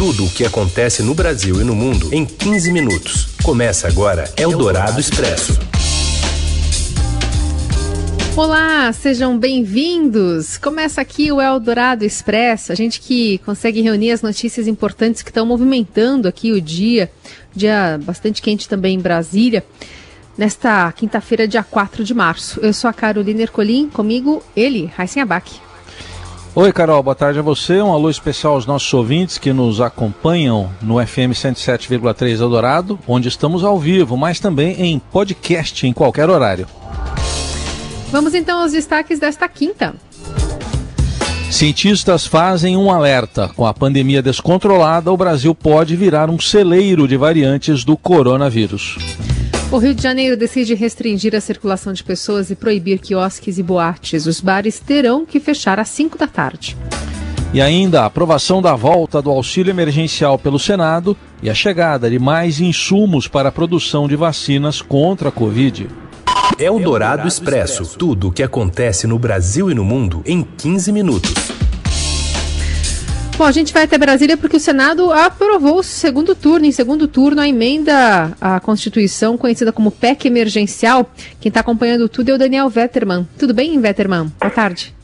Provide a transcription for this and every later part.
Tudo o que acontece no Brasil e no mundo em 15 minutos. Começa agora Eldorado Expresso. Olá, sejam bem-vindos. Começa aqui o Eldorado Expresso, a gente que consegue reunir as notícias importantes que estão movimentando aqui o dia, dia bastante quente também em Brasília nesta quinta-feira, dia 4 de março. Eu sou a Carolina Ercolim, comigo ele, Raíssen Abac. Oi, Carol, boa tarde a você. Um alô especial aos nossos ouvintes que nos acompanham no FM 107,3 Eldorado, onde estamos ao vivo, mas também em podcast em qualquer horário. Vamos então aos destaques desta quinta. Cientistas fazem um alerta. Com a pandemia descontrolada, o Brasil pode virar um celeiro de variantes do coronavírus. O Rio de Janeiro decide restringir a circulação de pessoas e proibir quiosques e boates. Os bares terão que fechar às 5 da tarde. E ainda a aprovação da volta do auxílio emergencial pelo Senado e a chegada de mais insumos para a produção de vacinas contra a Covid. É o Dourado Expresso. Tudo o que acontece no Brasil e no mundo em 15 minutos. Bom, a gente vai até Brasília porque o Senado aprovou o segundo turno, em segundo turno, a emenda à Constituição, conhecida como PEC emergencial. Quem está acompanhando tudo é o Daniel Vetterman. Tudo bem, Vetterman? Boa tarde.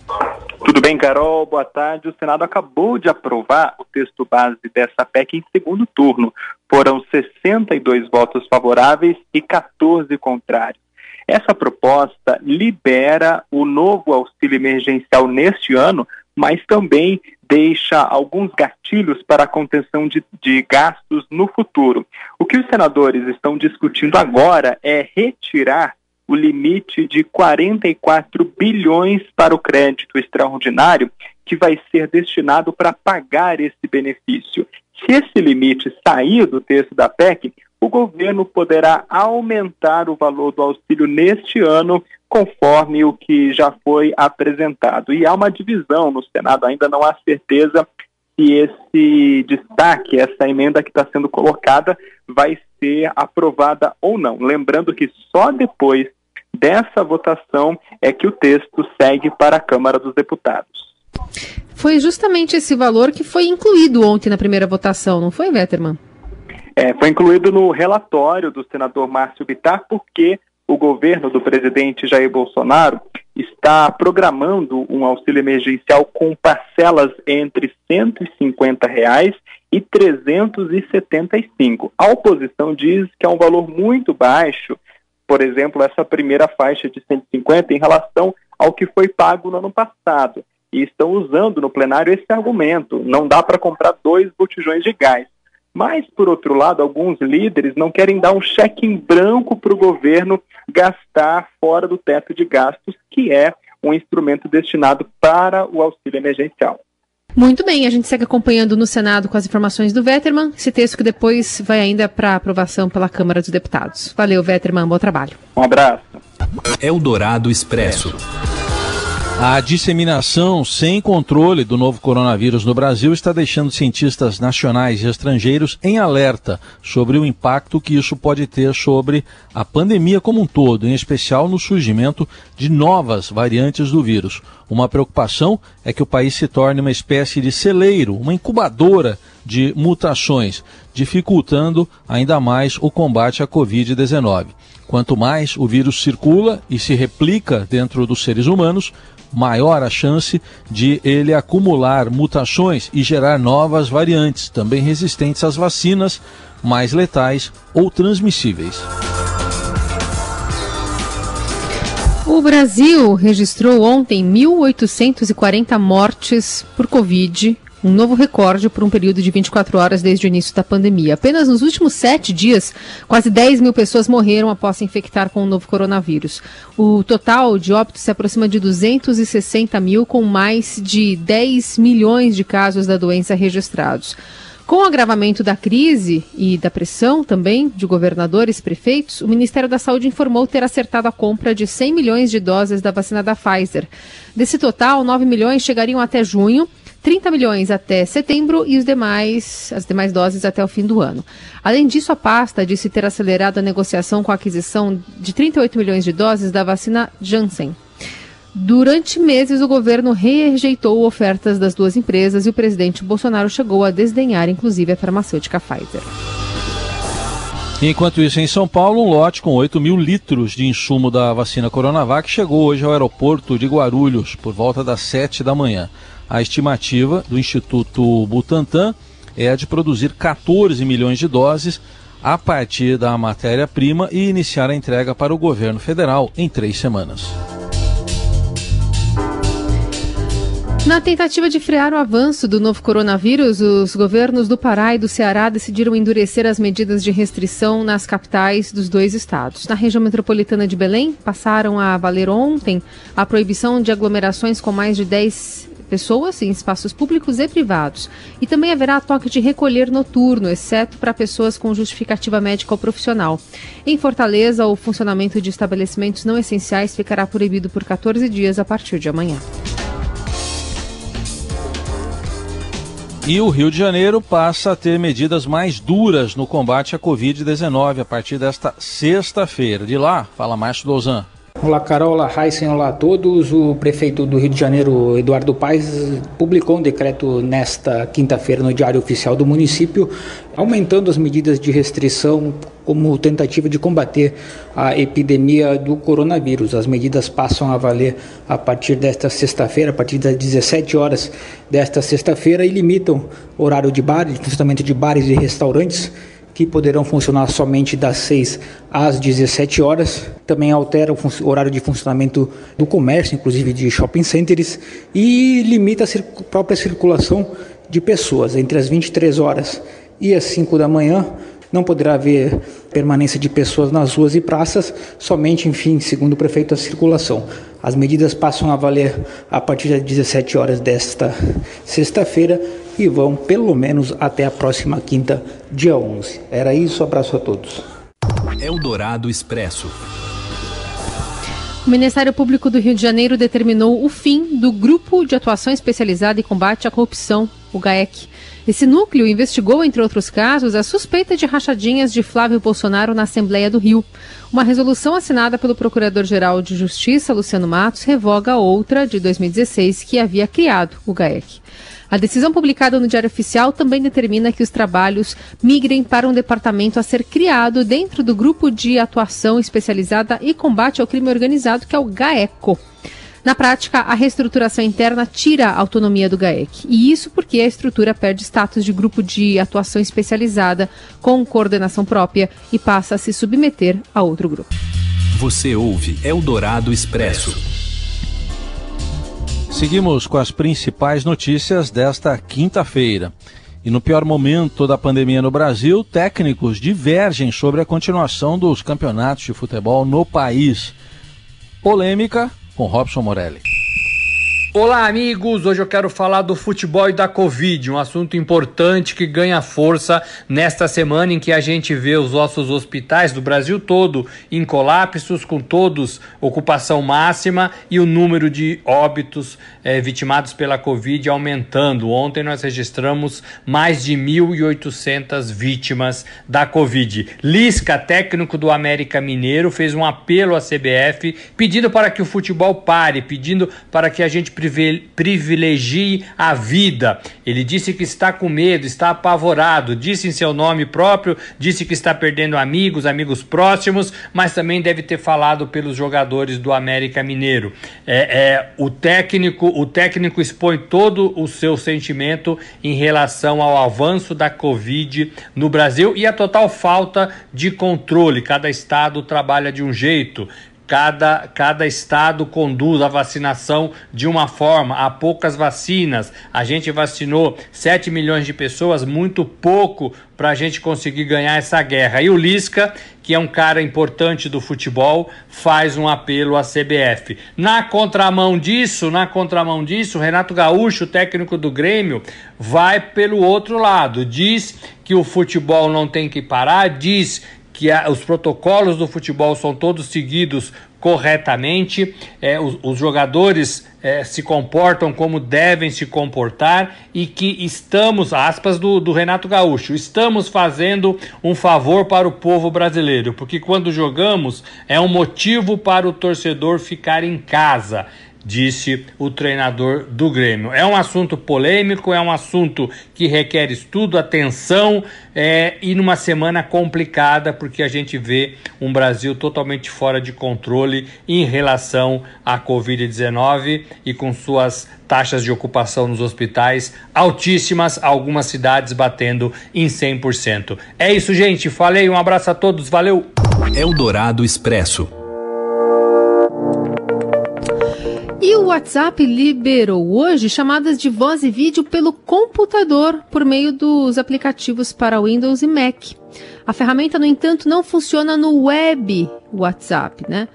Tudo bem, Carol? Boa tarde. O Senado acabou de aprovar o texto base dessa PEC em segundo turno. Foram 62 votos favoráveis e 14 contrários. Essa proposta libera o novo auxílio emergencial neste ano, mas também deixa alguns gatilhos para a contenção de, de, gastos no futuro. O que os senadores estão discutindo agora é retirar o limite de 44 bilhões para o crédito extraordinário que vai ser destinado para pagar esse benefício. Se esse limite sair do texto da PEC, o governo poderá aumentar o valor do auxílio neste ano, conforme o que já foi apresentado. E há uma divisão no Senado, ainda não há certeza se esse destaque, essa emenda que está sendo colocada, vai ser aprovada ou não. Lembrando que só depois dessa votação é que o texto segue para a Câmara dos Deputados. Foi justamente esse valor que foi incluído ontem na primeira votação, não foi, Vetterman? É, foi incluído no relatório do senador Márcio Bittar, porque o governo do presidente Jair Bolsonaro está programando um auxílio emergencial com parcelas entre 150 reais e 375. A oposição diz que é um valor muito baixo, por exemplo, essa primeira faixa de 150 em relação ao que foi pago no ano passado. E estão usando no plenário esse argumento: não dá para comprar dois botijões de gás. Mas, por outro lado, alguns líderes não querem dar um cheque em branco para o governo gastar fora do teto de gastos, que é um instrumento destinado para o auxílio emergencial. Muito bem, a gente segue acompanhando no Senado com as informações do Vetterman, esse texto que depois vai ainda para aprovação pela Câmara dos Deputados. Valeu, Vetterman, bom trabalho. Um abraço. Eldorado Expresso. A disseminação sem controle do novo coronavírus no Brasil está deixando cientistas nacionais e estrangeiros em alerta sobre o impacto que isso pode ter sobre a pandemia como um todo, em especial no surgimento de novas variantes do vírus. Uma preocupação é que o país se torne uma espécie de celeiro, uma incubadora de mutações, dificultando ainda mais o combate à Covid-19. Quanto mais o vírus circula e se replica dentro dos seres humanos, maior a chance de ele acumular mutações e gerar novas variantes, também resistentes às vacinas, mais letais ou transmissíveis. O Brasil registrou ontem 1.840 mortes por Covid um novo recorde por um período de 24 horas desde o início da pandemia. Apenas nos últimos sete dias, quase 10 mil pessoas morreram após se infectar com o novo coronavírus. O total de óbitos se aproxima de 260 mil, com mais de 10 milhões de casos da doença registrados. Com o agravamento da crise e da pressão também de governadores e prefeitos, o Ministério da Saúde informou ter acertado a compra de 100 milhões de doses da vacina da Pfizer. Desse total, 9 milhões chegariam até junho 30 milhões até setembro e os demais, as demais doses até o fim do ano. Além disso, a pasta disse ter acelerado a negociação com a aquisição de 38 milhões de doses da vacina Janssen. Durante meses, o governo rejeitou ofertas das duas empresas e o presidente Bolsonaro chegou a desdenhar, inclusive, a farmacêutica Pfizer. Enquanto isso, em São Paulo, um lote com 8 mil litros de insumo da vacina Coronavac chegou hoje ao aeroporto de Guarulhos por volta das 7 da manhã. A estimativa do Instituto Butantan é a de produzir 14 milhões de doses a partir da matéria-prima e iniciar a entrega para o governo federal em três semanas. Na tentativa de frear o avanço do novo coronavírus, os governos do Pará e do Ceará decidiram endurecer as medidas de restrição nas capitais dos dois estados. Na região metropolitana de Belém, passaram a valer ontem a proibição de aglomerações com mais de 10 pessoas em espaços públicos e privados. E também haverá toque de recolher noturno, exceto para pessoas com justificativa médica ou profissional. Em Fortaleza, o funcionamento de estabelecimentos não essenciais ficará proibido por 14 dias a partir de amanhã. E o Rio de Janeiro passa a ter medidas mais duras no combate à Covid-19 a partir desta sexta-feira. De lá, fala Márcio Dozan. Olá Carol, olá Heisen, olá a todos. O prefeito do Rio de Janeiro, Eduardo Paes, publicou um decreto nesta quinta-feira no Diário Oficial do município, aumentando as medidas de restrição como tentativa de combater a epidemia do coronavírus. As medidas passam a valer a partir desta sexta-feira, a partir das 17 horas desta sexta-feira e limitam o horário de bares, funcionamento de bares e restaurantes que poderão funcionar somente das 6 às 17 horas. Também altera o horário de funcionamento do comércio, inclusive de shopping centers, e limita a própria circulação de pessoas entre as 23 horas e as 5 da manhã não poderá haver permanência de pessoas nas ruas e praças, somente, enfim, segundo o prefeito, a circulação. As medidas passam a valer a partir das 17 horas desta sexta-feira e vão pelo menos até a próxima quinta, dia 11. Era isso, abraço a todos. Eldorado Expresso. O Ministério Público do Rio de Janeiro determinou o fim do Grupo de Atuação Especializada em Combate à Corrupção, o GAEC. Esse núcleo investigou, entre outros casos, a suspeita de rachadinhas de Flávio Bolsonaro na Assembleia do Rio. Uma resolução assinada pelo Procurador-Geral de Justiça, Luciano Matos, revoga outra, de 2016, que havia criado o GAEC. A decisão publicada no Diário Oficial também determina que os trabalhos migrem para um departamento a ser criado dentro do Grupo de Atuação Especializada e Combate ao Crime Organizado, que é o GAECO. Na prática, a reestruturação interna tira a autonomia do GAEC. E isso porque a estrutura perde status de grupo de atuação especializada com coordenação própria e passa a se submeter a outro grupo. Você ouve Eldorado Expresso. Seguimos com as principais notícias desta quinta-feira. E no pior momento da pandemia no Brasil, técnicos divergem sobre a continuação dos campeonatos de futebol no país. Polêmica com Robson Morelli. Olá, amigos! Hoje eu quero falar do futebol e da Covid, um assunto importante que ganha força nesta semana em que a gente vê os nossos hospitais do Brasil todo em colapsos, com todos ocupação máxima e o número de óbitos eh, vitimados pela Covid aumentando. Ontem nós registramos mais de 1.800 vítimas da Covid. Lisca, técnico do América Mineiro, fez um apelo à CBF pedindo para que o futebol pare, pedindo para que a gente privilegie a vida. Ele disse que está com medo, está apavorado, disse em seu nome próprio, disse que está perdendo amigos, amigos próximos, mas também deve ter falado pelos jogadores do América Mineiro. É, é, o técnico, o técnico expõe todo o seu sentimento em relação ao avanço da Covid no Brasil e a total falta de controle. Cada estado trabalha de um jeito. Cada, cada estado conduz a vacinação de uma forma. Há poucas vacinas. A gente vacinou 7 milhões de pessoas, muito pouco para a gente conseguir ganhar essa guerra. E o Lisca, que é um cara importante do futebol, faz um apelo à CBF. Na contramão disso, na contramão disso, Renato Gaúcho, técnico do Grêmio, vai pelo outro lado. Diz que o futebol não tem que parar, diz que a, os protocolos do futebol são todos seguidos corretamente, é, os, os, jogadores é, se comportam como devem se comportar e que estamos, aspas do, do Renato Gaúcho, estamos fazendo um favor para o povo brasileiro, porque quando jogamos é um motivo para o torcedor ficar em casa disse o treinador do Grêmio. É um assunto polêmico, é um assunto que requer estudo, atenção é, e numa semana complicada, porque a gente vê um Brasil totalmente fora de controle em relação à Covid-19 e com suas taxas de ocupação nos hospitais altíssimas, algumas cidades batendo em 100%. É isso, gente. Falei, um abraço a todos, valeu! Eldorado Expresso. WhatsApp liberou hoje chamadas de voz e vídeo pelo computador por meio dos aplicativos para Windows e Mac. A ferramenta, no entanto, não funciona no web WhatsApp, né?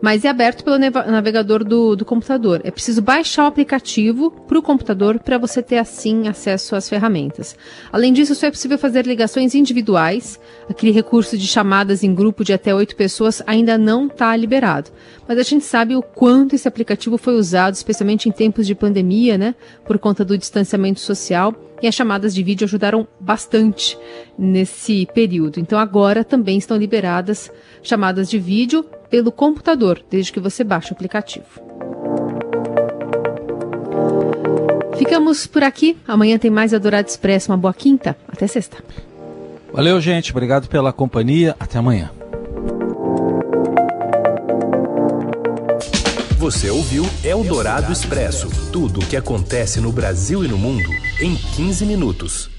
Mas é aberto pelo navegador do, do computador. É preciso baixar o aplicativo para o computador para você ter assim acesso às ferramentas. Além disso, só é possível fazer ligações individuais. Aquele recurso de chamadas em grupo de até oito pessoas ainda não está liberado. Mas a gente sabe o quanto esse aplicativo foi usado, especialmente em tempos de pandemia, né? Por conta do distanciamento social. E as chamadas de vídeo ajudaram bastante nesse período. Então agora também estão liberadas chamadas de vídeo pelo computador, desde que você baixe o aplicativo. Ficamos por aqui. Amanhã tem mais Adorado Expresso. Uma boa quinta. Até sexta. Valeu, gente. Obrigado pela companhia. Até amanhã. Você ouviu Eldorado Expresso tudo o que acontece no Brasil e no mundo em 15 minutos.